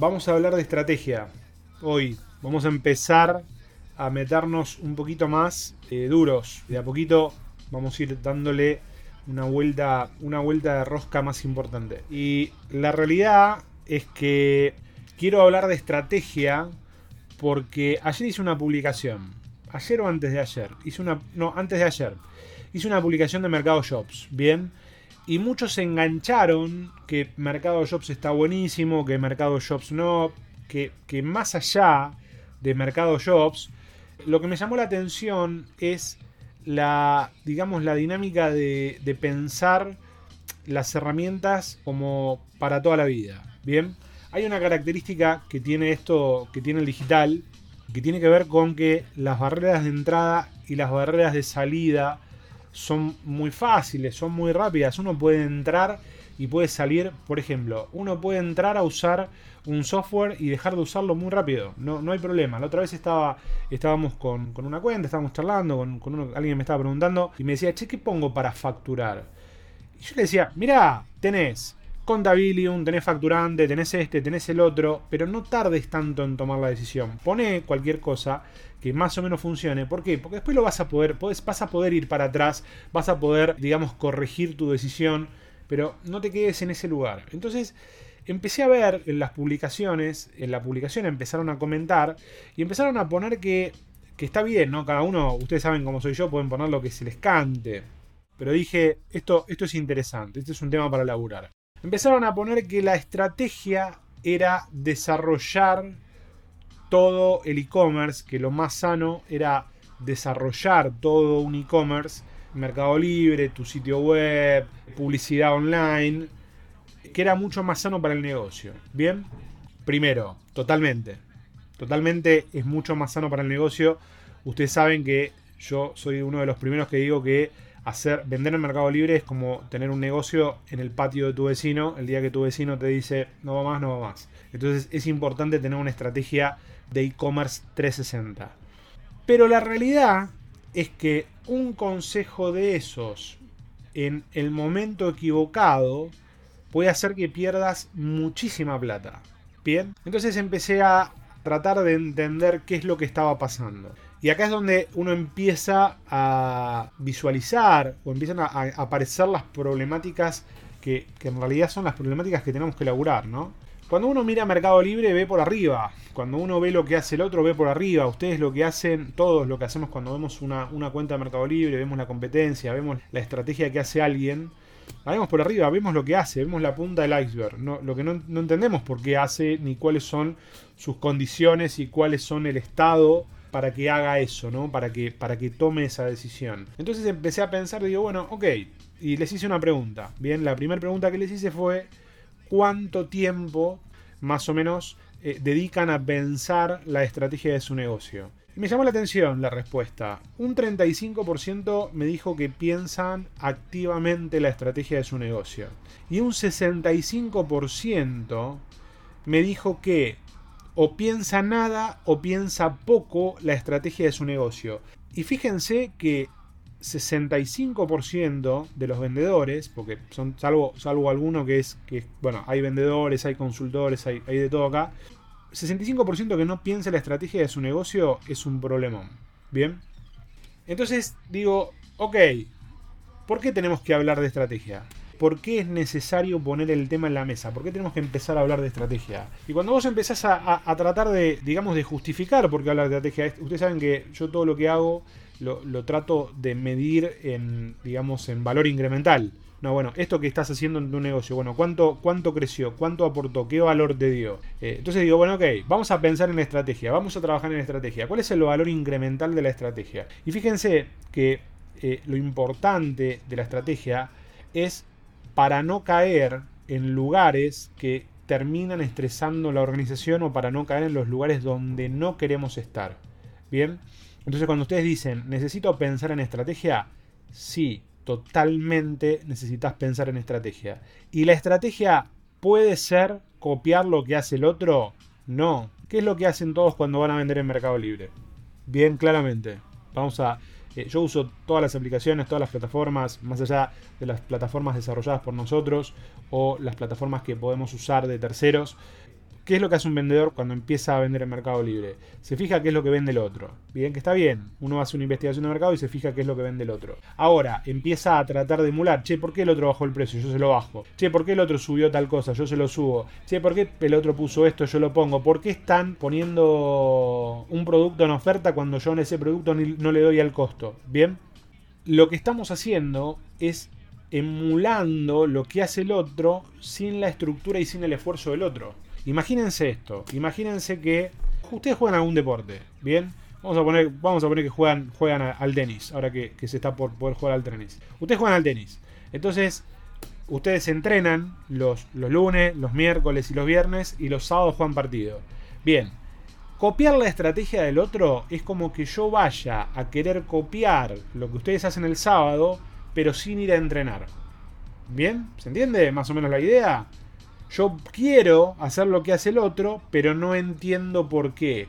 Vamos a hablar de estrategia hoy. Vamos a empezar a meternos un poquito más eh, duros. De a poquito vamos a ir dándole una vuelta, una vuelta de rosca más importante. Y la realidad es que quiero hablar de estrategia porque ayer hice una publicación. Ayer o antes de ayer. Hice una. No, antes de ayer. Hice una publicación de Mercado Shops. Bien y muchos se engancharon que Mercado Shops está buenísimo, que Mercado Shops no, que, más allá de Mercado Shops, lo que me llamó la atención es la, digamos, la dinámica de, de pensar las herramientas como para toda la vida. Bien, hay una característica que tiene esto, que tiene el digital, que tiene que ver con que las barreras de entrada y las barreras de salida son muy fáciles, son muy rápidas. Uno puede entrar y puede salir, por ejemplo, uno puede entrar a usar un software y dejar de usarlo muy rápido. No, no hay problema. La otra vez estaba, estábamos con, una cuenta, estábamos charlando, con, con alguien me estaba preguntando y me decía, che, ¿qué pongo para facturar? Y yo le decía, mira, tenés Contabilium, tenés facturante, tenés este, tenés el otro, pero no tardes tanto en tomar la decisión. Pone cualquier cosa que más o menos funcione. ¿Por qué? Porque después lo vas a poder, vas a poder ir para atrás, vas a poder, digamos, corregir tu decisión, pero no te quedes en ese lugar. Entonces, empecé a ver en las publicaciones, en la publicación empezaron a comentar y empezaron a poner que, que está bien, ¿no? Cada uno, ustedes saben cómo soy yo, pueden poner lo que se les cante. Pero dije, esto, esto es interesante, este es un tema para laburar empezaron a poner que la estrategia era desarrollar todo el e-commerce, que lo más sano era desarrollar todo un e-commerce, Mercado Libre, tu sitio web, publicidad online, que era mucho más sano para el negocio. Bien, primero, totalmente. Totalmente es mucho más sano para el negocio. Ustedes saben que yo soy uno de los primeros que digo que hacer, vender en Mercado Libre es como tener un negocio en el patio de tu vecino el día que tu vecino te dice no va más, no va más. Entonces es importante tener una estrategia de e-commerce 360. Pero la realidad es que un consejo de esos en el momento equivocado puede hacer que pierdas muchísima plata. Bien, entonces empecé a tratar de entender qué es lo que estaba pasando. Y acá es donde uno empieza a visualizar o empiezan a, aparecer las problemáticas que, en realidad son las problemáticas que tenemos que elaborar, ¿no? Cuando uno mira Mercado Libre ve por arriba, cuando uno ve lo que hace el otro ve por arriba, ustedes lo que hacen, todos lo que hacemos cuando vemos una, cuenta de Mercado Libre, vemos la competencia, vemos la estrategia que hace alguien, la vemos por arriba, vemos lo que hace, vemos la punta del iceberg, no, lo que no, no entendemos por qué hace, ni cuáles son sus condiciones y cuáles son el estado para que haga eso, ¿no? Para que, para que tome esa decisión. Entonces empecé a pensar, digo, bueno, ok, y les hice una pregunta. Bien, la primera pregunta que les hice fue, ¿cuánto tiempo más o menos eh, dedican a pensar la estrategia de su negocio? Y me llamó la atención la respuesta. Un 35% me dijo que piensan activamente la estrategia de su negocio. Y un 65% me dijo que o piensa nada o piensa poco la estrategia de su negocio. Y fíjense que 65% de los vendedores, porque son salvo, salvo alguno que es que, bueno, hay vendedores, hay consultores, hay, hay de todo acá, 65% que no piensa la estrategia de su negocio es un problemón. Bien. Entonces digo, ok, ¿por qué tenemos que hablar de estrategia? ¿Por qué es necesario poner el tema en la mesa? ¿Por qué tenemos que empezar a hablar de estrategia? Y cuando vos empezás a, tratar de, digamos, de justificar por qué hablar de estrategia, ustedes saben que yo todo lo que hago lo, trato de medir en, digamos, en valor incremental. No, bueno, esto que estás haciendo en tu negocio, bueno, ¿cuánto, cuánto creció? ¿Cuánto aportó? ¿Qué valor te dio? Eh, entonces digo, bueno, ok, vamos a pensar en estrategia, vamos a trabajar en estrategia. ¿Cuál es el valor incremental de la estrategia? Y fíjense que eh, lo importante de la estrategia es para no caer en lugares que terminan estresando la organización o para no caer en los lugares donde no queremos estar. Bien, entonces cuando ustedes dicen necesito pensar en estrategia, sí, totalmente necesitas pensar en estrategia. ¿Y la estrategia puede ser copiar lo que hace el otro? No. ¿Qué es lo que hacen todos cuando van a vender en Mercado Libre? Bien, claramente. Vamos a eh, yo uso todas las aplicaciones, todas las plataformas, más allá de las plataformas desarrolladas por nosotros o las plataformas que podemos usar de terceros. ¿Qué es lo que hace un vendedor cuando empieza a vender en Mercado Libre? Se fija qué es lo que vende el otro. Bien, que está bien. Uno hace una investigación de mercado y se fija qué es lo que vende el otro. Ahora, empieza a tratar de emular. Che, ¿por qué el otro bajó el precio? Yo se lo bajo. Che, ¿por qué el otro subió tal cosa? Yo se lo subo. Che, ¿por qué el otro puso esto? Yo lo pongo. ¿Por qué están poniendo un producto en oferta cuando yo en ese producto no le doy al costo? Bien. Lo que estamos haciendo es emulando lo que hace el otro sin la estructura y sin el esfuerzo del otro. Imagínense esto, imagínense que ustedes juegan algún deporte, ¿bien? Vamos a poner, vamos a poner que juegan, juegan al tenis, ahora que, se está por poder jugar al tenis. Ustedes juegan al tenis. Entonces, ustedes entrenan los, los lunes, los miércoles y los viernes y los sábados juegan partido. Bien, copiar la estrategia del otro es como que yo vaya a querer copiar lo que ustedes hacen el sábado, pero sin ir a entrenar. ¿Bien? ¿Se entiende más o menos la idea? Yo quiero hacer lo que hace el otro, pero no entiendo por qué.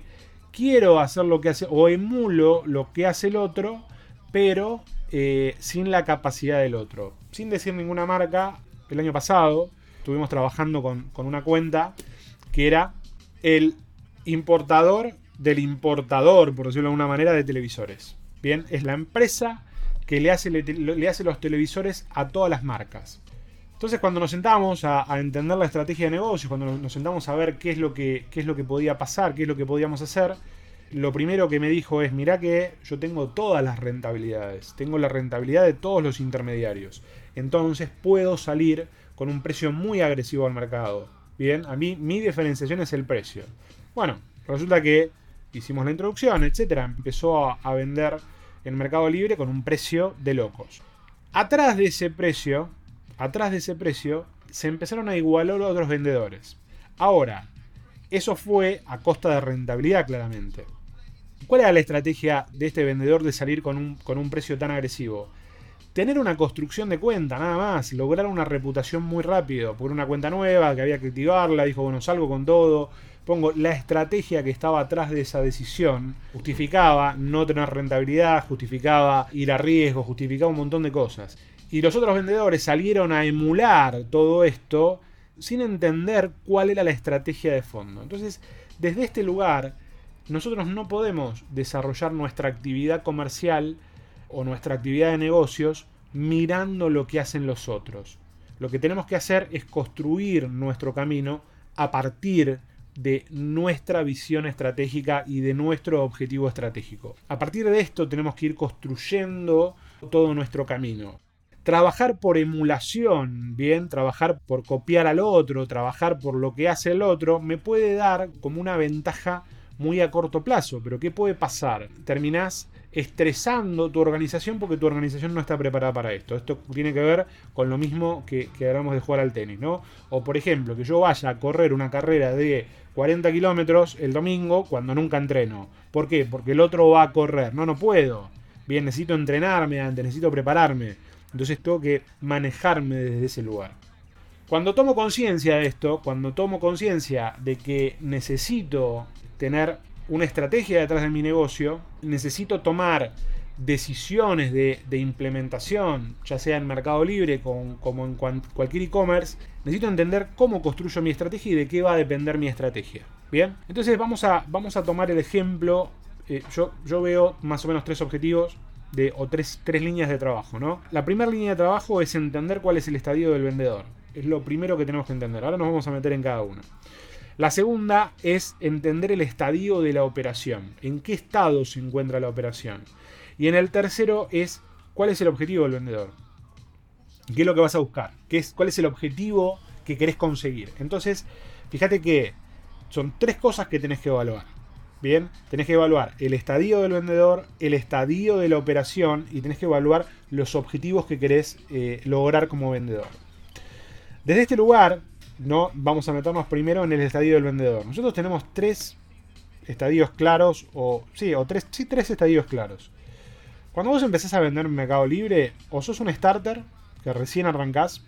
Quiero hacer lo que hace, o emulo lo que hace el otro, pero eh, sin la capacidad del otro. Sin decir ninguna marca, el año pasado estuvimos trabajando con, con una cuenta que era el importador del importador, por decirlo de alguna manera, de televisores. Bien, es la empresa que le hace, le hace los televisores a todas las marcas. Entonces cuando nos sentamos a, entender la estrategia de negocio, cuando nos, sentamos a ver qué es, lo que, qué es lo que podía pasar, qué es lo que podíamos hacer, lo primero que me dijo es, mira que yo tengo todas las rentabilidades, tengo la rentabilidad de todos los intermediarios, entonces puedo salir con un precio muy agresivo al mercado. Bien, a mí mi diferenciación es el precio. Bueno, resulta que hicimos la introducción, etcétera, empezó a, a vender en Mercado Libre con un precio de locos. Atrás de ese precio atrás de ese precio, se empezaron a igualar otros vendedores. Ahora, eso fue a costa de rentabilidad claramente. ¿Cuál era la estrategia de este vendedor de salir con un, con un precio tan agresivo? Tener una construcción de cuenta, nada más, lograr una reputación muy rápido, por una cuenta nueva que había que activarla, dijo, bueno, salgo con todo, pongo la estrategia que estaba atrás de esa decisión, justificaba no tener rentabilidad, justificaba ir a riesgo, justificaba un montón de cosas. Y los otros vendedores salieron a emular todo esto sin entender cuál era la estrategia de fondo. Entonces, desde este lugar, nosotros no podemos desarrollar nuestra actividad comercial o nuestra actividad de negocios mirando lo que hacen los otros. Lo que tenemos que hacer es construir nuestro camino a partir de nuestra visión estratégica y de nuestro objetivo estratégico. A partir de esto tenemos que ir construyendo todo nuestro camino trabajar por emulación, bien, trabajar por copiar al otro, trabajar por lo que hace el otro, me puede dar como una ventaja muy a corto plazo. Pero ¿qué puede pasar? Terminás estresando tu organización porque tu organización no está preparada para esto. Esto tiene que ver con lo mismo que, que hablamos de jugar al tenis, ¿no? O por ejemplo, que yo vaya a correr una carrera de 40 kilómetros el domingo cuando nunca entreno. ¿Por qué? Porque el otro va a correr. No, no puedo. Bien, necesito entrenarme antes, necesito prepararme. Entonces tengo que manejarme desde ese lugar. Cuando tomo conciencia de esto, cuando tomo conciencia de que necesito tener una estrategia detrás de mi negocio, necesito tomar decisiones de, implementación, ya sea en Mercado Libre como en cualquier e-commerce, necesito entender cómo construyo mi estrategia y de qué va a depender mi estrategia. Bien, entonces vamos a, vamos a tomar el ejemplo. Eh, yo, yo veo más o menos tres objetivos o tres, tres líneas de trabajo, ¿no? La primera línea de trabajo es entender cuál es el estadio del vendedor. Es lo primero que tenemos que entender. Ahora nos vamos a meter en cada una. La segunda es entender el estadio de la operación. En qué estado se encuentra la operación. Y en el tercero es cuál es el objetivo del vendedor. ¿Qué es lo que vas a buscar? ¿Qué es, ¿Cuál es el objetivo que querés conseguir? Entonces, fíjate que son tres cosas que tenés que evaluar. Bien, tenés que evaluar el estadio del vendedor, el estadio de la operación y tenés que evaluar los objetivos que querés eh, lograr como vendedor. Desde este lugar, no vamos a meternos primero en el estadio del vendedor. Nosotros tenemos tres estadios claros, o sí, o tres, sí, tres estadios claros. Cuando vos empezás a vender en Mercado Libre, o sos un starter, que recién arrancás,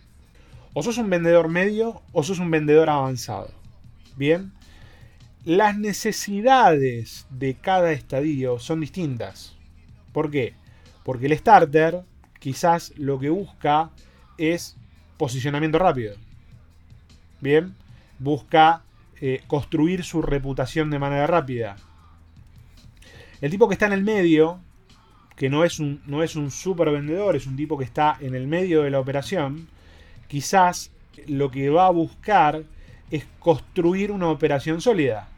o sos un vendedor medio, o sos un vendedor avanzado. Bien, las necesidades de cada estadio son distintas. ¿Por qué? Porque el starter quizás lo que busca es posicionamiento rápido. Bien, busca eh, construir su reputación de manera rápida. El tipo que está en el medio, que no es, un, no es un super vendedor, es un tipo que está en el medio de la operación, quizás lo que va a buscar es construir una operación sólida,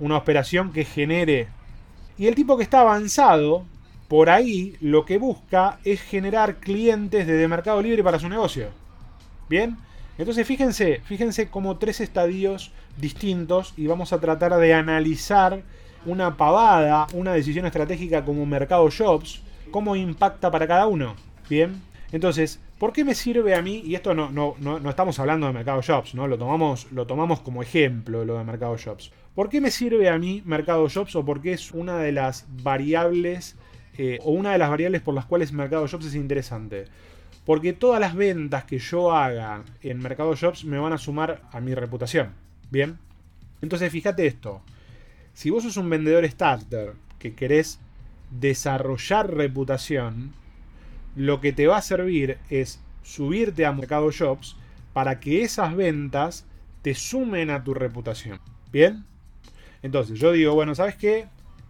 una operación que genere. Y el tipo que está avanzado, por ahí lo que busca es generar clientes desde Mercado Libre para su negocio. ¿Bien? Entonces fíjense, fíjense como tres estadios distintos y vamos a tratar de analizar una pavada, una decisión estratégica como Mercado Shops, cómo impacta para cada uno. Bien, entonces, ¿por qué me sirve a mí? Y esto no, no, no, estamos hablando de Mercado Shops, ¿no? Lo tomamos, lo tomamos como ejemplo lo de Mercado Shops. ¿Por qué me sirve a mí Mercado Shops o por qué es una de las variables eh, o una de las variables por las cuales Mercado Shops es interesante? Porque todas las ventas que yo haga en Mercado Shops me van a sumar a mi reputación. Bien. Entonces, fíjate esto. Si vos sos un vendedor starter que querés desarrollar reputación, lo que te va a servir es subirte a Mercado Shops para que esas ventas te sumen a tu reputación. ¿Bien? Entonces, yo digo, bueno, ¿sabes qué?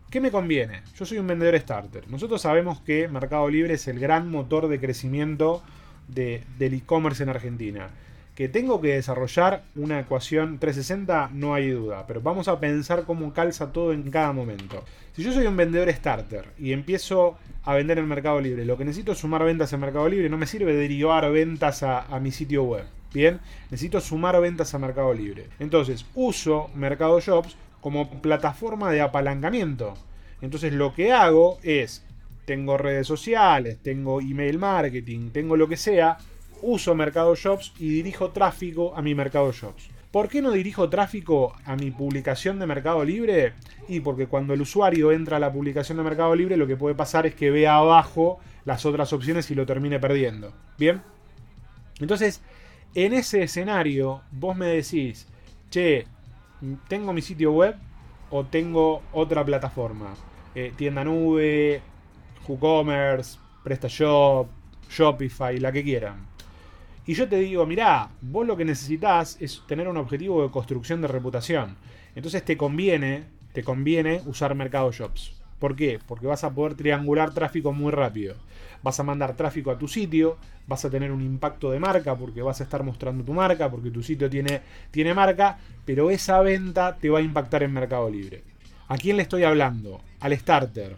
¿Qué me conviene? Yo soy un vendedor starter. Nosotros sabemos que Mercado Libre es el gran motor de crecimiento del e-commerce en Argentina que tengo que desarrollar una ecuación 360, no hay duda, pero vamos a pensar cómo calza todo en cada momento. Si yo soy un vendedor starter y empiezo a vender en Mercado Libre, lo que necesito es sumar ventas en Mercado Libre, no me sirve derivar ventas a, a mi sitio web. Bien, necesito sumar ventas a Mercado Libre. Entonces, uso Mercado Shops como plataforma de apalancamiento. Entonces, lo que hago es, tengo redes sociales, tengo email marketing, tengo lo que sea, uso Mercado Shops y dirijo tráfico a mi Mercado Shops. ¿Por qué no dirijo tráfico a mi publicación de Mercado Libre? Y porque cuando el usuario entra a la publicación de Mercado Libre, lo que puede pasar es que vea abajo las otras opciones y lo termine perdiendo. ¿Bien? Entonces, en ese escenario, vos me decís, che, ¿tengo mi sitio web o tengo otra plataforma? Eh, tienda nube, WooCommerce, PrestaShop, Shopify, la que quieran. Y yo te digo, mirá, vos lo que necesitas es tener un objetivo de construcción de reputación. Entonces te conviene, te conviene usar Mercado Shops. ¿Por qué? Porque vas a poder triangular tráfico muy rápido. Vas a mandar tráfico a tu sitio, vas a tener un impacto de marca porque vas a estar mostrando tu marca, porque tu sitio tiene, tiene marca, pero esa venta te va a impactar en Mercado Libre. ¿A quién le estoy hablando? Al starter.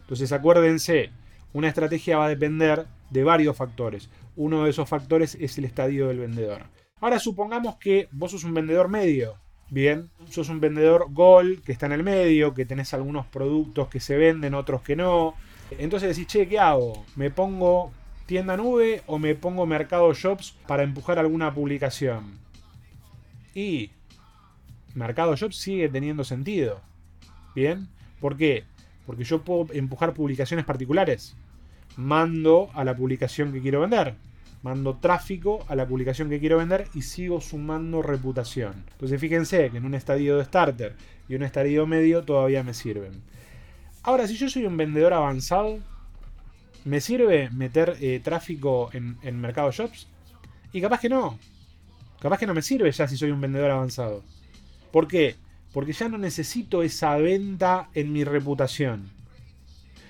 Entonces acuérdense, una estrategia va a depender de varios factores uno de esos factores es el estadio del vendedor. Ahora supongamos que vos sos un vendedor medio. Bien, sos un vendedor Gold que está en el medio, que tenés algunos productos que se venden, otros que no. Entonces decís, che, ¿qué hago? ¿Me pongo tienda nube o me pongo mercado shops para empujar alguna publicación? Y mercado shops sigue teniendo sentido. Bien, ¿por qué? Porque yo puedo empujar publicaciones particulares. Mando a la publicación que quiero vender mando tráfico a la publicación que quiero vender y sigo sumando reputación. Entonces fíjense que en un estadio de starter y un estadio medio todavía me sirven. Ahora, si yo soy un vendedor avanzado, ¿me sirve meter eh, tráfico en, en Mercado Shops? Y capaz que no. Capaz que no me sirve ya si soy un vendedor avanzado. ¿Por qué? Porque ya no necesito esa venta en mi reputación.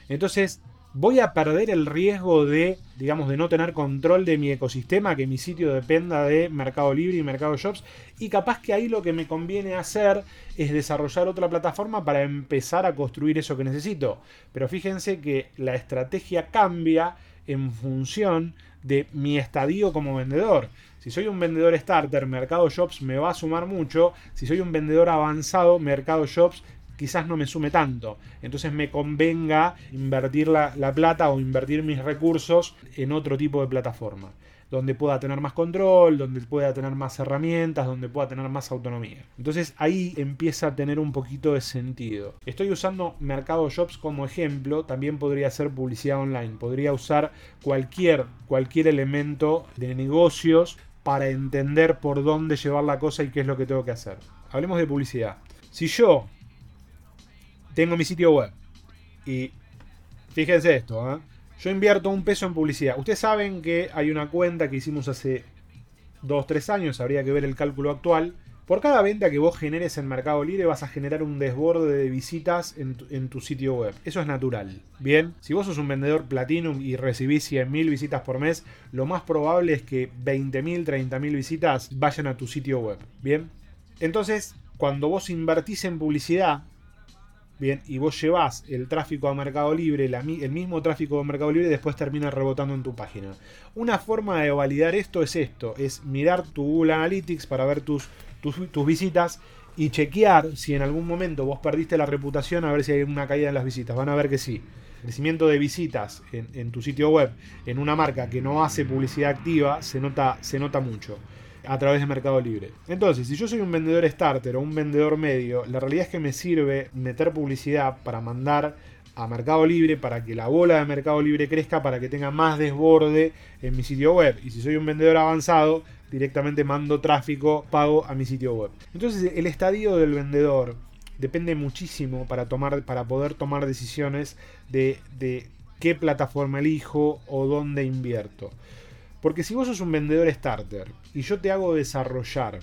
Entonces, voy a perder el riesgo de, digamos, de no tener control de mi ecosistema, que mi sitio dependa de Mercado Libre y Mercado Shops. Y capaz que ahí lo que me conviene hacer es desarrollar otra plataforma para empezar a construir eso que necesito. Pero fíjense que la estrategia cambia en función de mi estadio como vendedor. Si soy un vendedor starter, Mercado Shops me va a sumar mucho. Si soy un vendedor avanzado, Mercado Shops quizás no me sume tanto. Entonces me convenga invertir la, plata o invertir mis recursos en otro tipo de plataforma donde pueda tener más control, donde pueda tener más herramientas, donde pueda tener más autonomía. Entonces ahí empieza a tener un poquito de sentido. Estoy usando Mercado Shops como ejemplo, también podría ser publicidad online, podría usar cualquier, cualquier elemento de negocios para entender por dónde llevar la cosa y qué es lo que tengo que hacer. Hablemos de publicidad. Si yo tengo mi sitio web. Y fíjense esto, ¿eh? yo invierto un peso en publicidad. Ustedes saben que hay una cuenta que hicimos hace 2-3 años, habría que ver el cálculo actual, Por cada venta que vos generes en Mercado Libre vas a generar un desborde de visitas en tu, sitio web. Eso es natural. Bien, si vos sos un vendedor Platinum y recibís 100.000 visitas por mes, lo más probable es que 20.000, 30.000 visitas vayan a tu sitio web. Bien, entonces cuando vos invertís en publicidad, Bien, y vos llevas el tráfico a Mercado Libre, el mismo tráfico a Mercado Libre, después termina rebotando en tu página. Una forma de validar esto es esto: es mirar tu Google Analytics para ver tus, tus, visitas y chequear si en algún momento vos perdiste la reputación, a ver si hay una caída en las visitas. Van a ver que sí. crecimiento de visitas en, en, tu sitio web en una marca que no hace publicidad activa se nota, se nota mucho a través de Mercado Libre. Entonces, si yo soy un vendedor starter o un vendedor medio, la realidad es que me sirve meter publicidad para mandar a Mercado Libre para que la bola de Mercado Libre crezca, para que tenga más desborde en mi sitio web. Y si soy un vendedor avanzado, directamente mando tráfico pago a mi sitio web. Entonces, el estadio del vendedor depende muchísimo para, tomar, para poder tomar decisiones de, de qué plataforma elijo o dónde invierto. Porque si vos sos un vendedor starter y yo te hago desarrollar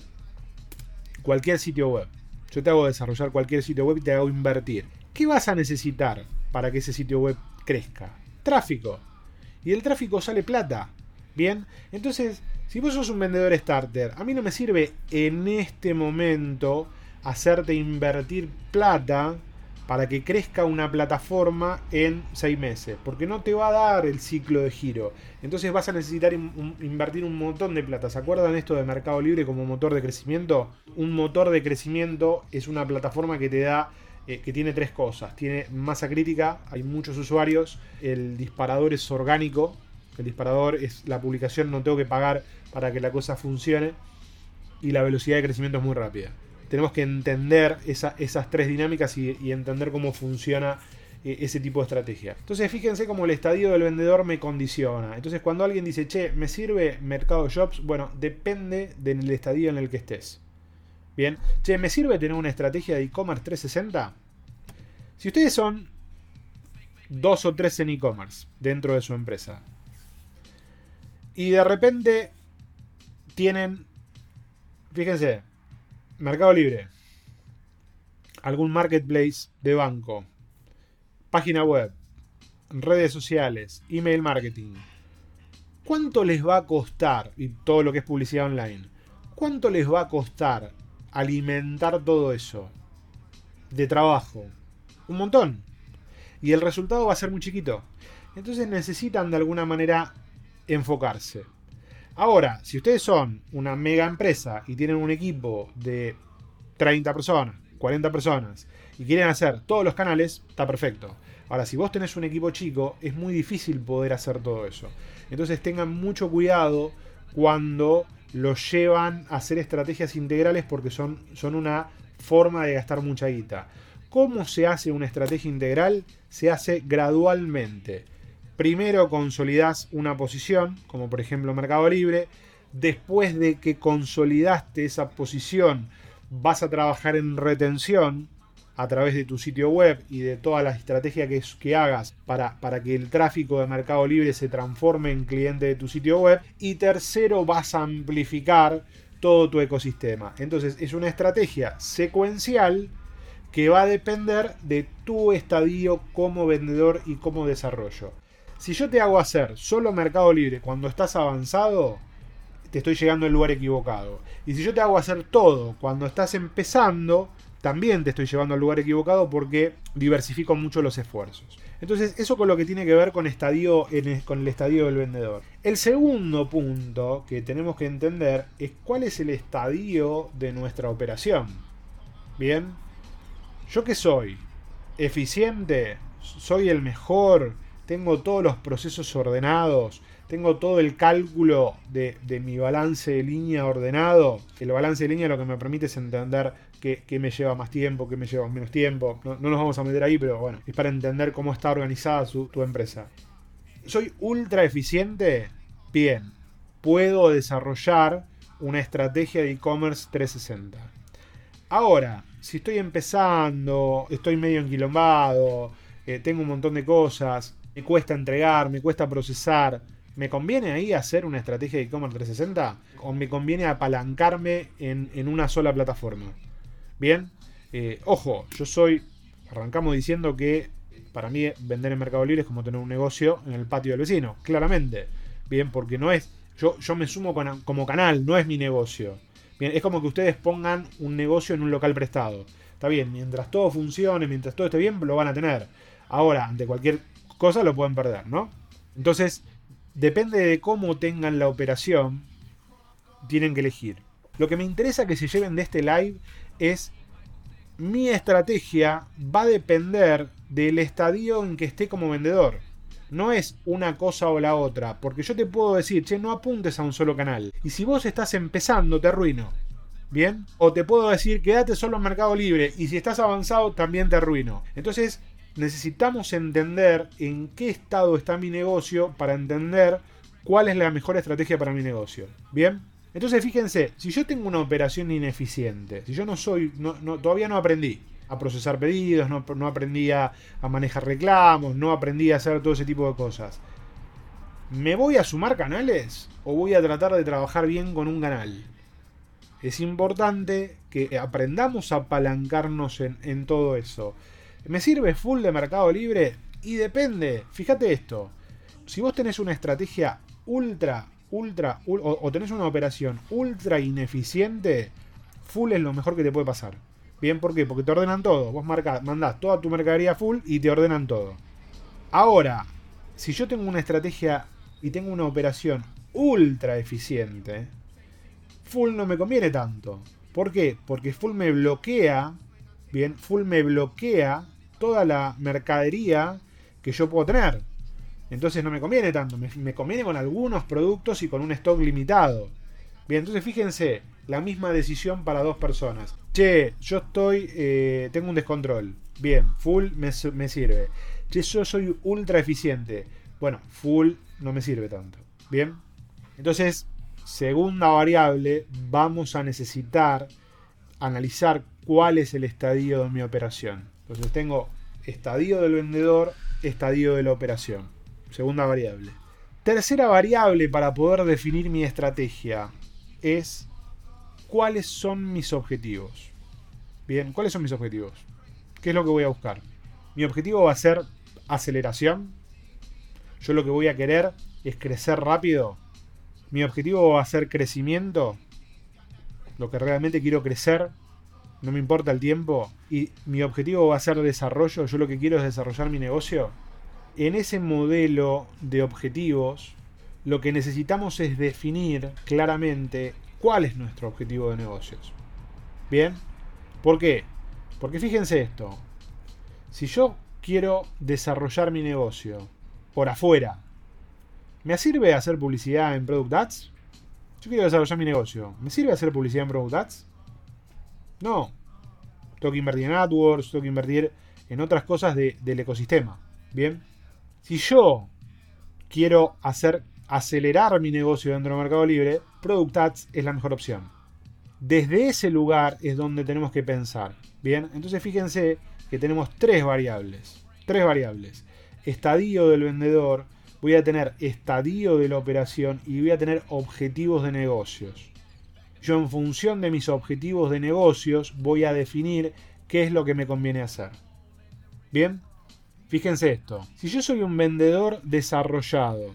cualquier sitio web, yo te hago desarrollar cualquier sitio web y te hago invertir, ¿qué vas a necesitar para que ese sitio web crezca? Tráfico. Y el tráfico sale plata. Bien, entonces, si vos sos un vendedor starter, a mí no me sirve en este momento hacerte invertir plata para que crezca una plataforma en seis meses, porque no te va a dar el ciclo de giro. Entonces vas a necesitar invertir un montón de plata. ¿Se acuerdan esto de Mercado Libre como motor de crecimiento? Un motor de crecimiento es una plataforma que te da eh, que tiene tres cosas. Tiene masa crítica, hay muchos usuarios, el disparador es orgánico, el disparador es la publicación, no tengo que pagar para que la cosa funcione, y la velocidad de crecimiento es muy rápida tenemos que entender esas tres dinámicas y, entender cómo funciona eh, ese tipo de estrategia. Entonces fíjense cómo el estadio del vendedor me condiciona. Entonces cuando alguien dice, che, ¿me sirve Mercado Shops? Bueno, depende del estadio en el que estés. Bien, che, ¿me sirve tener una estrategia de e-commerce 360? Si ustedes son dos o tres en e-commerce dentro de su empresa y de repente tienen, fíjense, Mercado Libre, algún marketplace de banco, página web, redes sociales, email marketing. ¿Cuánto les va a costar, y todo lo que es publicidad online, cuánto les va a costar alimentar todo eso de trabajo? Un montón. Y el resultado va a ser muy chiquito. Entonces necesitan de alguna manera enfocarse. Ahora, si ustedes son una mega empresa y tienen un equipo de 30 personas, 40 personas, y quieren hacer todos los canales, está perfecto. Ahora, si vos tenés un equipo chico, es muy difícil poder hacer todo eso. Entonces tengan mucho cuidado cuando lo llevan a hacer estrategias integrales porque son, son una forma de gastar mucha guita. ¿Cómo se hace una estrategia integral? Se hace gradualmente primero consolidás una posición, como por ejemplo Mercado Libre, después de que consolidaste esa posición, vas a trabajar en retención a través de tu sitio web y de toda la estrategia que, que hagas para, para que el tráfico de Mercado Libre se transforme en cliente de tu sitio web. Y tercero, vas a amplificar todo tu ecosistema. Entonces es una estrategia secuencial que va a depender de tu estadio como vendedor y como desarrollo. Si yo te hago hacer solo Mercado Libre cuando estás avanzado, te estoy llegando al lugar equivocado. Y si yo te hago hacer todo cuando estás empezando, también te estoy llevando al lugar equivocado porque diversifico mucho los esfuerzos. Entonces, eso con lo que tiene que ver con, estadio, con el estadio del vendedor. El segundo punto que tenemos que entender es cuál es el estadio de nuestra operación. Bien, ¿yo qué soy? ¿Eficiente? ¿Soy el mejor? Tengo todos los procesos ordenados, tengo todo el cálculo de, mi balance de línea ordenado. El balance de línea lo que me permite es entender qué, me lleva más tiempo, qué me lleva menos tiempo. No, nos vamos a meter ahí, pero bueno, es para entender cómo está organizada tu empresa. ¿Soy ultra eficiente? Bien, puedo desarrollar una estrategia de e-commerce 360. Ahora, si estoy empezando, estoy medio enquilombado, eh, tengo un montón de cosas, me cuesta entregar, me cuesta procesar. ¿Me conviene ahí hacer una estrategia de e-commerce 360? ¿O me conviene apalancarme en, una sola plataforma? Bien, eh, ojo, yo soy, arrancamos diciendo que para mí vender en Mercado Libre es como tener un negocio en el patio del vecino, claramente. Bien, porque no es, yo, yo me sumo como canal, no es mi negocio. Bien, es como que ustedes pongan un negocio en un local prestado. Está bien, mientras todo funcione, mientras todo esté bien, lo van a tener. Ahora, ante cualquier cosa lo pueden perder, ¿no? Entonces, depende de cómo tengan la operación, tienen que elegir. Lo que me interesa que se lleven de este live es mi estrategia va a depender del estadio en que esté como vendedor. No es una cosa o la otra, porque yo te puedo decir, che, no apuntes a un solo canal. Y si vos estás empezando, te arruino. ¿Bien? O te puedo decir, quédate solo en Mercado Libre. Y si estás avanzado, también te arruino. Entonces, necesitamos entender en qué estado está mi negocio para entender cuál es la mejor estrategia para mi negocio. ¿Bien? Entonces fíjense, si yo tengo una operación ineficiente, si yo no soy, no, todavía no aprendí a procesar pedidos, no, aprendí a, manejar reclamos, no aprendí a hacer todo ese tipo de cosas, ¿me voy a sumar canales o voy a tratar de trabajar bien con un canal? Es importante que aprendamos a apalancarnos en todo eso. ¿Me sirve full de Mercado Libre? Y depende. Fíjate esto. Si vos tenés una estrategia ultra, ultra, o, tenés una operación ultra ineficiente, full es lo mejor que te puede pasar. Bien, ¿por qué? Porque te ordenan todo. Vos marcas, mandás toda tu mercadería full y te ordenan todo. Ahora, si yo tengo una estrategia y tengo una operación ultra eficiente, full no me conviene tanto. ¿Por qué? Porque full me bloquea, bien, full me bloquea toda la mercadería que yo puedo tener. Entonces no me conviene tanto, me, conviene con algunos productos y con un stock limitado. Bien, entonces fíjense, la misma decisión para dos personas. Che, yo estoy, eh, tengo un descontrol. Bien, full me, me sirve. Che, yo soy ultra eficiente. Bueno, full no me sirve tanto. Bien, entonces, segunda variable, vamos a necesitar analizar cuál es el estadio de mi operación. Entonces tengo estadio del vendedor, estadio de la operación. Segunda variable. Tercera variable para poder definir mi estrategia es cuáles son mis objetivos. Bien, ¿cuáles son mis objetivos? ¿Qué es lo que voy a buscar? Mi objetivo va a ser aceleración. Yo lo que voy a querer es crecer rápido. Mi objetivo va a ser crecimiento. Lo que realmente quiero crecer no me importa el tiempo y mi objetivo va a ser desarrollo, yo lo que quiero es desarrollar mi negocio, en ese modelo de objetivos lo que necesitamos es definir claramente cuál es nuestro objetivo de negocios. ¿Bien? ¿Por qué? Porque fíjense esto, si yo quiero desarrollar mi negocio por afuera, ¿me sirve hacer publicidad en Product Ads? Yo quiero desarrollar mi negocio. ¿Me sirve hacer publicidad en Product Ads? No. Tengo que invertir en AdWords, tengo que invertir en otras cosas del ecosistema. Bien. Si yo quiero hacer acelerar mi negocio dentro del Mercado Libre, Product Ads es la mejor opción. Desde ese lugar es donde tenemos que pensar. Bien, entonces fíjense que tenemos tres variables. Tres variables. Estadio del vendedor, voy a tener estadio de la operación y voy a tener objetivos de negocios yo en función de mis objetivos de negocios voy a definir qué es lo que me conviene hacer. Bien, fíjense esto. Si yo soy un vendedor desarrollado,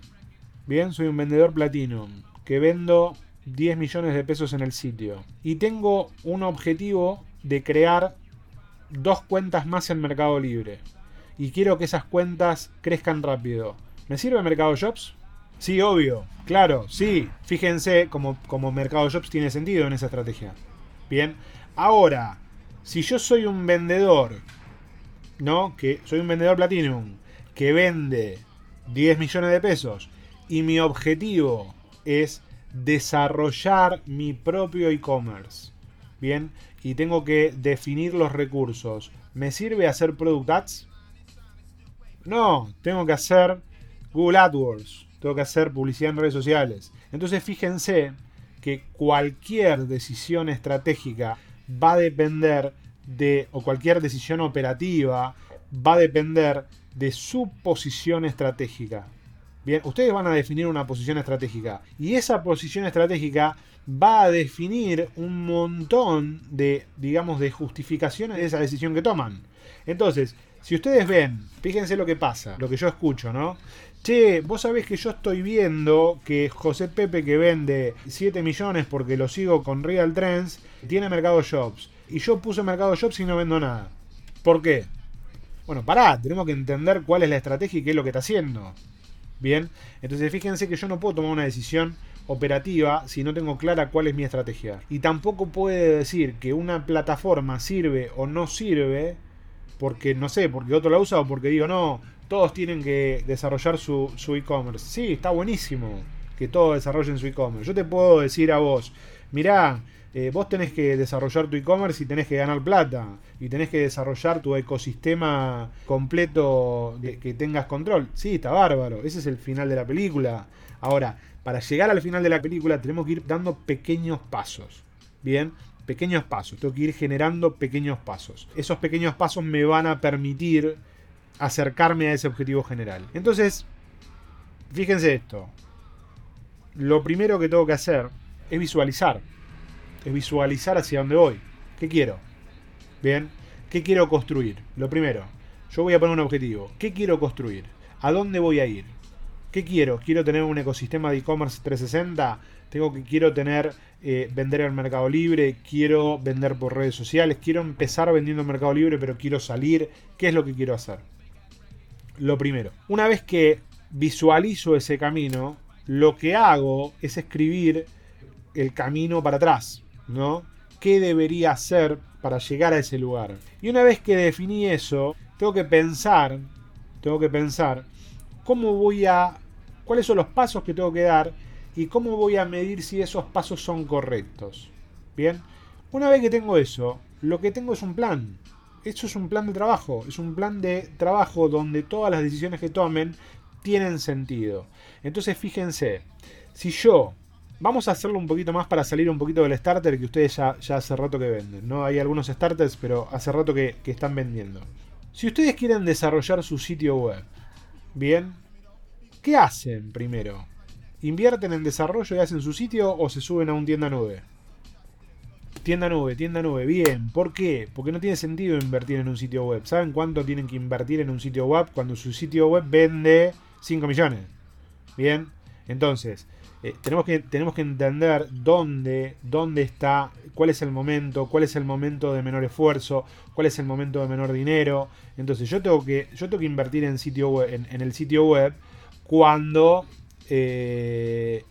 bien, soy un vendedor platinum, que vendo 10 millones de pesos en el sitio y tengo un objetivo de crear dos cuentas más en Mercado Libre y quiero que esas cuentas crezcan rápido. ¿Me sirve Mercado Jobs? Sí, obvio. Claro, sí. Fíjense como, como Mercado Jobs tiene sentido en esa estrategia. Bien. Ahora, si yo soy un vendedor, ¿no? Que soy un vendedor Platinum que vende 10 millones de pesos y mi objetivo es desarrollar mi propio e-commerce. Bien, y tengo que definir los recursos. ¿Me sirve hacer product ads? No, tengo que hacer Google AdWords tengo que hacer publicidad en redes sociales. Entonces fíjense que cualquier decisión estratégica va a depender de, o cualquier decisión operativa va a depender de su posición estratégica. Bien, ustedes van a definir una posición estratégica y esa posición estratégica va a definir un montón de, digamos, de justificaciones de esa decisión que toman. Entonces, si ustedes ven, fíjense lo que pasa, lo que yo escucho, ¿no? Che, vos sabés que yo estoy viendo que José Pepe que vende 7 millones porque lo sigo con Real Trends, tiene Mercado Shops. Y yo puse Mercado Shops y no vendo nada. ¿Por qué? Bueno, pará, tenemos que entender cuál es la estrategia y qué es lo que está haciendo. Bien, entonces fíjense que yo no puedo tomar una decisión operativa si no tengo clara cuál es mi estrategia. Y tampoco puede decir que una plataforma sirve o no sirve porque, no sé, porque otro la usa o porque digo, no, todos tienen que desarrollar su, e-commerce. Sí, está buenísimo que todos desarrollen su e-commerce. Yo te puedo decir a vos, mirá, eh, vos tenés que desarrollar tu e-commerce y tenés que ganar plata. Y tenés que desarrollar tu ecosistema completo que tengas control. Sí, está bárbaro. Ese es el final de la película. Ahora, para llegar al final de la película tenemos que ir dando pequeños pasos. Bien, pequeños pasos. Tengo que ir generando pequeños pasos. Esos pequeños pasos me van a permitir acercarme a ese objetivo general. Entonces, fíjense esto. Lo primero que tengo que hacer es visualizar es visualizar hacia dónde voy. ¿Qué quiero? Bien, ¿qué quiero construir? Lo primero, yo voy a poner un objetivo. ¿Qué quiero construir? ¿A dónde voy a ir? ¿Qué quiero? ¿Quiero tener un ecosistema de e-commerce 360? Tengo que quiero tener eh, vender en Mercado Libre, quiero vender por redes sociales, quiero empezar vendiendo en Mercado Libre, pero quiero salir. ¿Qué es lo que quiero hacer? Lo primero, una vez que visualizo ese camino, lo que hago es escribir el camino para atrás. ¿no? ¿Qué debería hacer para llegar a ese lugar? Y una vez que definí eso, tengo que pensar, tengo que pensar cómo voy a, cuáles son los pasos que tengo que dar y cómo voy a medir si esos pasos son correctos. Bien, una vez que tengo eso, lo que tengo es un plan. Eso es un plan de trabajo, es un plan de trabajo donde todas las decisiones que tomen tienen sentido. Entonces fíjense, si yo Vamos a hacerlo un poquito más para salir un poquito del starter que ustedes ya, ya hace rato que venden. ¿no? Hay algunos starters, pero hace rato que, que están vendiendo. Si ustedes quieren desarrollar su sitio web, bien, ¿qué hacen primero? ¿Invierten en desarrollo y hacen su sitio o se suben a un tienda nube? Tienda nube, tienda nube, bien. ¿Por qué? Porque no tiene sentido invertir en un sitio web. ¿Saben cuánto tienen que invertir en un sitio web cuando su sitio web vende 5 millones? Bien, entonces, eh, tenemos, que, tenemos que entender dónde, dónde está, cuál es el momento, cuál es el momento de menor esfuerzo, cuál es el momento de menor dinero. Entonces yo tengo que, yo tengo que invertir en, sitio web, en, el sitio web cuando, eh,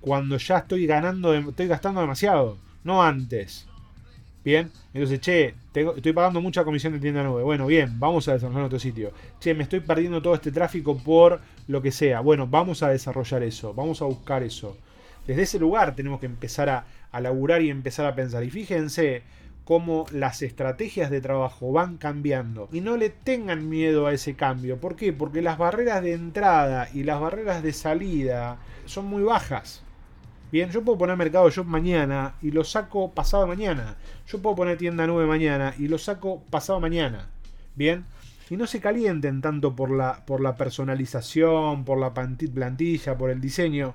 cuando ya estoy ganando, estoy gastando demasiado, no antes. Bien, entonces, che, estoy pagando mucha comisión de tienda nube. Bueno, bien, vamos a desarrollar otro sitio. Che, me estoy perdiendo todo este tráfico por lo que sea. Bueno, vamos a desarrollar eso, vamos a buscar eso. Desde ese lugar tenemos que empezar a, a laburar y empezar a pensar. Y fíjense cómo las estrategias de trabajo van cambiando. Y no le tengan miedo a ese cambio. ¿Por qué? Porque las barreras de entrada y las barreras de salida son muy bajas. Bien, yo puedo poner Mercado Shop mañana y lo saco pasado mañana. Yo puedo poner tienda nube mañana y lo saco pasado mañana. Bien, y no se calienten tanto por la, por la personalización, por la plantilla, por el diseño.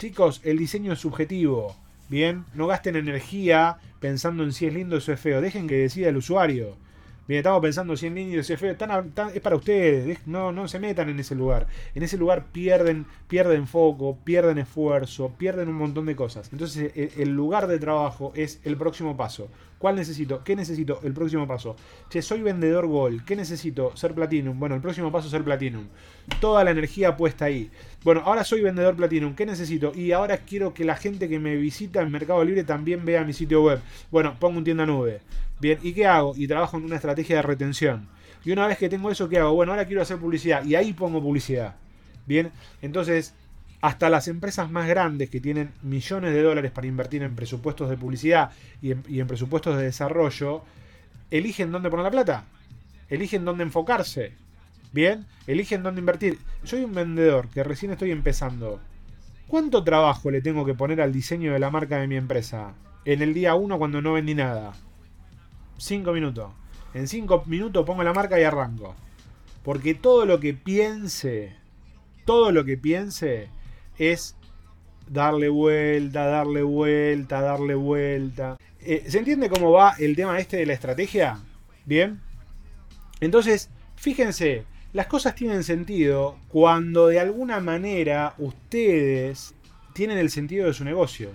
Chicos, el diseño es subjetivo. Bien, no gasten energía pensando en si es lindo o si es feo. Dejen que decida el usuario. Bien, estamos pensando si en línea es feo. es para ustedes. No, no se metan en ese lugar. En ese lugar pierden, pierden foco, pierden esfuerzo, pierden un montón de cosas. Entonces, el, lugar de trabajo es el próximo paso. ¿Cuál necesito? ¿Qué necesito? El próximo paso. Che, soy vendedor Gold. ¿Qué necesito? Ser Platinum. Bueno, el próximo paso es ser Platinum. Toda la energía puesta ahí. Bueno, ahora soy vendedor Platinum. ¿Qué necesito? Y ahora quiero que la gente que me visita en Mercado Libre también vea mi sitio web. Bueno, pongo un tienda nube. Bien, ¿y qué hago? Y trabajo en una estrategia de retención. Y una vez que tengo eso, ¿qué hago? Bueno, ahora quiero hacer publicidad. Y ahí pongo publicidad. Bien, entonces, hasta las empresas más grandes que tienen millones de dólares para invertir en presupuestos de publicidad y en, presupuestos de desarrollo, eligen dónde poner la plata. Eligen dónde enfocarse. Bien, eligen dónde invertir. Soy un vendedor que recién estoy empezando. ¿Cuánto trabajo le tengo que poner al diseño de la marca de mi empresa? En el día 1 cuando no vendí nada. 5 minutos. En 5 minutos pongo la marca y arranco. Porque todo lo que piense, todo lo que piense es darle vuelta, darle vuelta, darle vuelta. Eh, ¿Se entiende cómo va el tema este de la estrategia? Bien. Entonces, fíjense, las cosas tienen sentido cuando de alguna manera ustedes tienen el sentido de su negocio.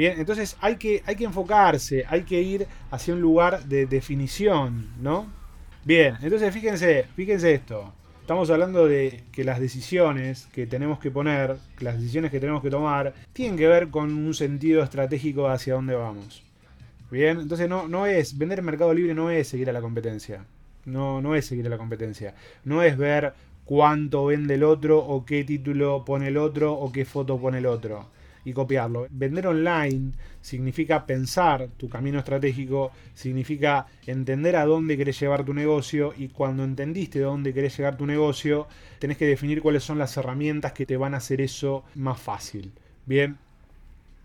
Bien, entonces hay que, hay que enfocarse, hay que ir hacia un lugar de definición, ¿no? Bien, entonces fíjense, fíjense esto. Estamos hablando de que las decisiones que tenemos que poner, las decisiones que tenemos que tomar, tienen que ver con un sentido estratégico hacia dónde vamos. Bien, entonces no, no es, vender en Mercado Libre no es seguir a la competencia. No, no es seguir a la competencia. No es ver cuánto vende el otro o qué título pone el otro o qué foto pone el otro y copiarlo. Vender online significa pensar tu camino estratégico, significa entender a dónde querés llevar tu negocio y cuando entendiste dónde querés llegar tu negocio, tenés que definir cuáles son las herramientas que te van a hacer eso más fácil. Bien,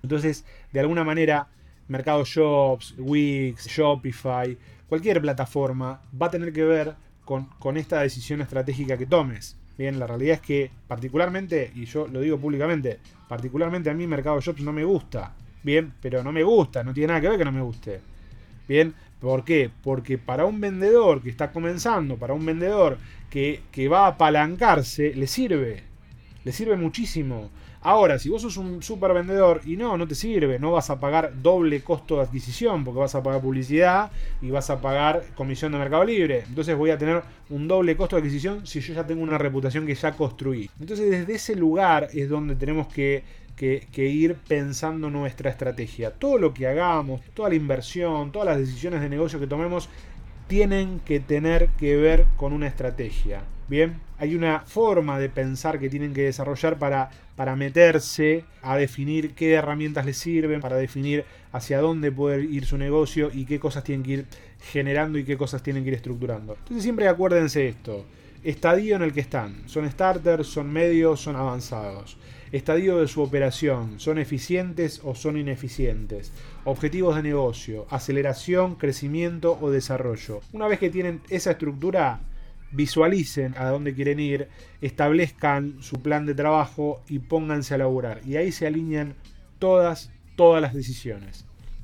entonces de alguna manera Mercado Shops, Wix, Shopify, cualquier plataforma va a tener que ver con, con esta decisión estratégica que tomes. Bien, la realidad es que particularmente, y yo lo digo públicamente, particularmente a mí Mercado Shops no me gusta. Bien, pero no me gusta, no tiene nada que ver que no me guste. Bien, ¿por qué? Porque para un vendedor que está comenzando, para un vendedor que, que va a apalancarse, le sirve. Le sirve muchísimo. Ahora, si vos sos un super vendedor y no, no te sirve, no vas a pagar doble costo de adquisición porque vas a pagar publicidad y vas a pagar comisión de Mercado Libre. Entonces voy a tener un doble costo de adquisición si yo ya tengo una reputación que ya construí. Entonces desde ese lugar es donde tenemos que, que ir pensando nuestra estrategia. Todo lo que hagamos, toda la inversión, todas las decisiones de negocio que tomemos tienen que tener que ver con una estrategia. Bien, hay una forma de pensar que tienen que desarrollar para, para meterse a definir qué herramientas les sirven, para definir hacia dónde puede ir su negocio y qué cosas tienen que ir generando y qué cosas tienen que ir estructurando. Entonces siempre acuérdense esto, estadio en el que están, son starters, son medios, son avanzados. Estadio de su operación, son eficientes o son ineficientes, objetivos de negocio, aceleración, crecimiento o desarrollo. Una vez que tienen esa estructura, visualicen a dónde quieren ir, establezcan su plan de trabajo y pónganse a laburar. Y ahí se alinean todas, todas las decisiones.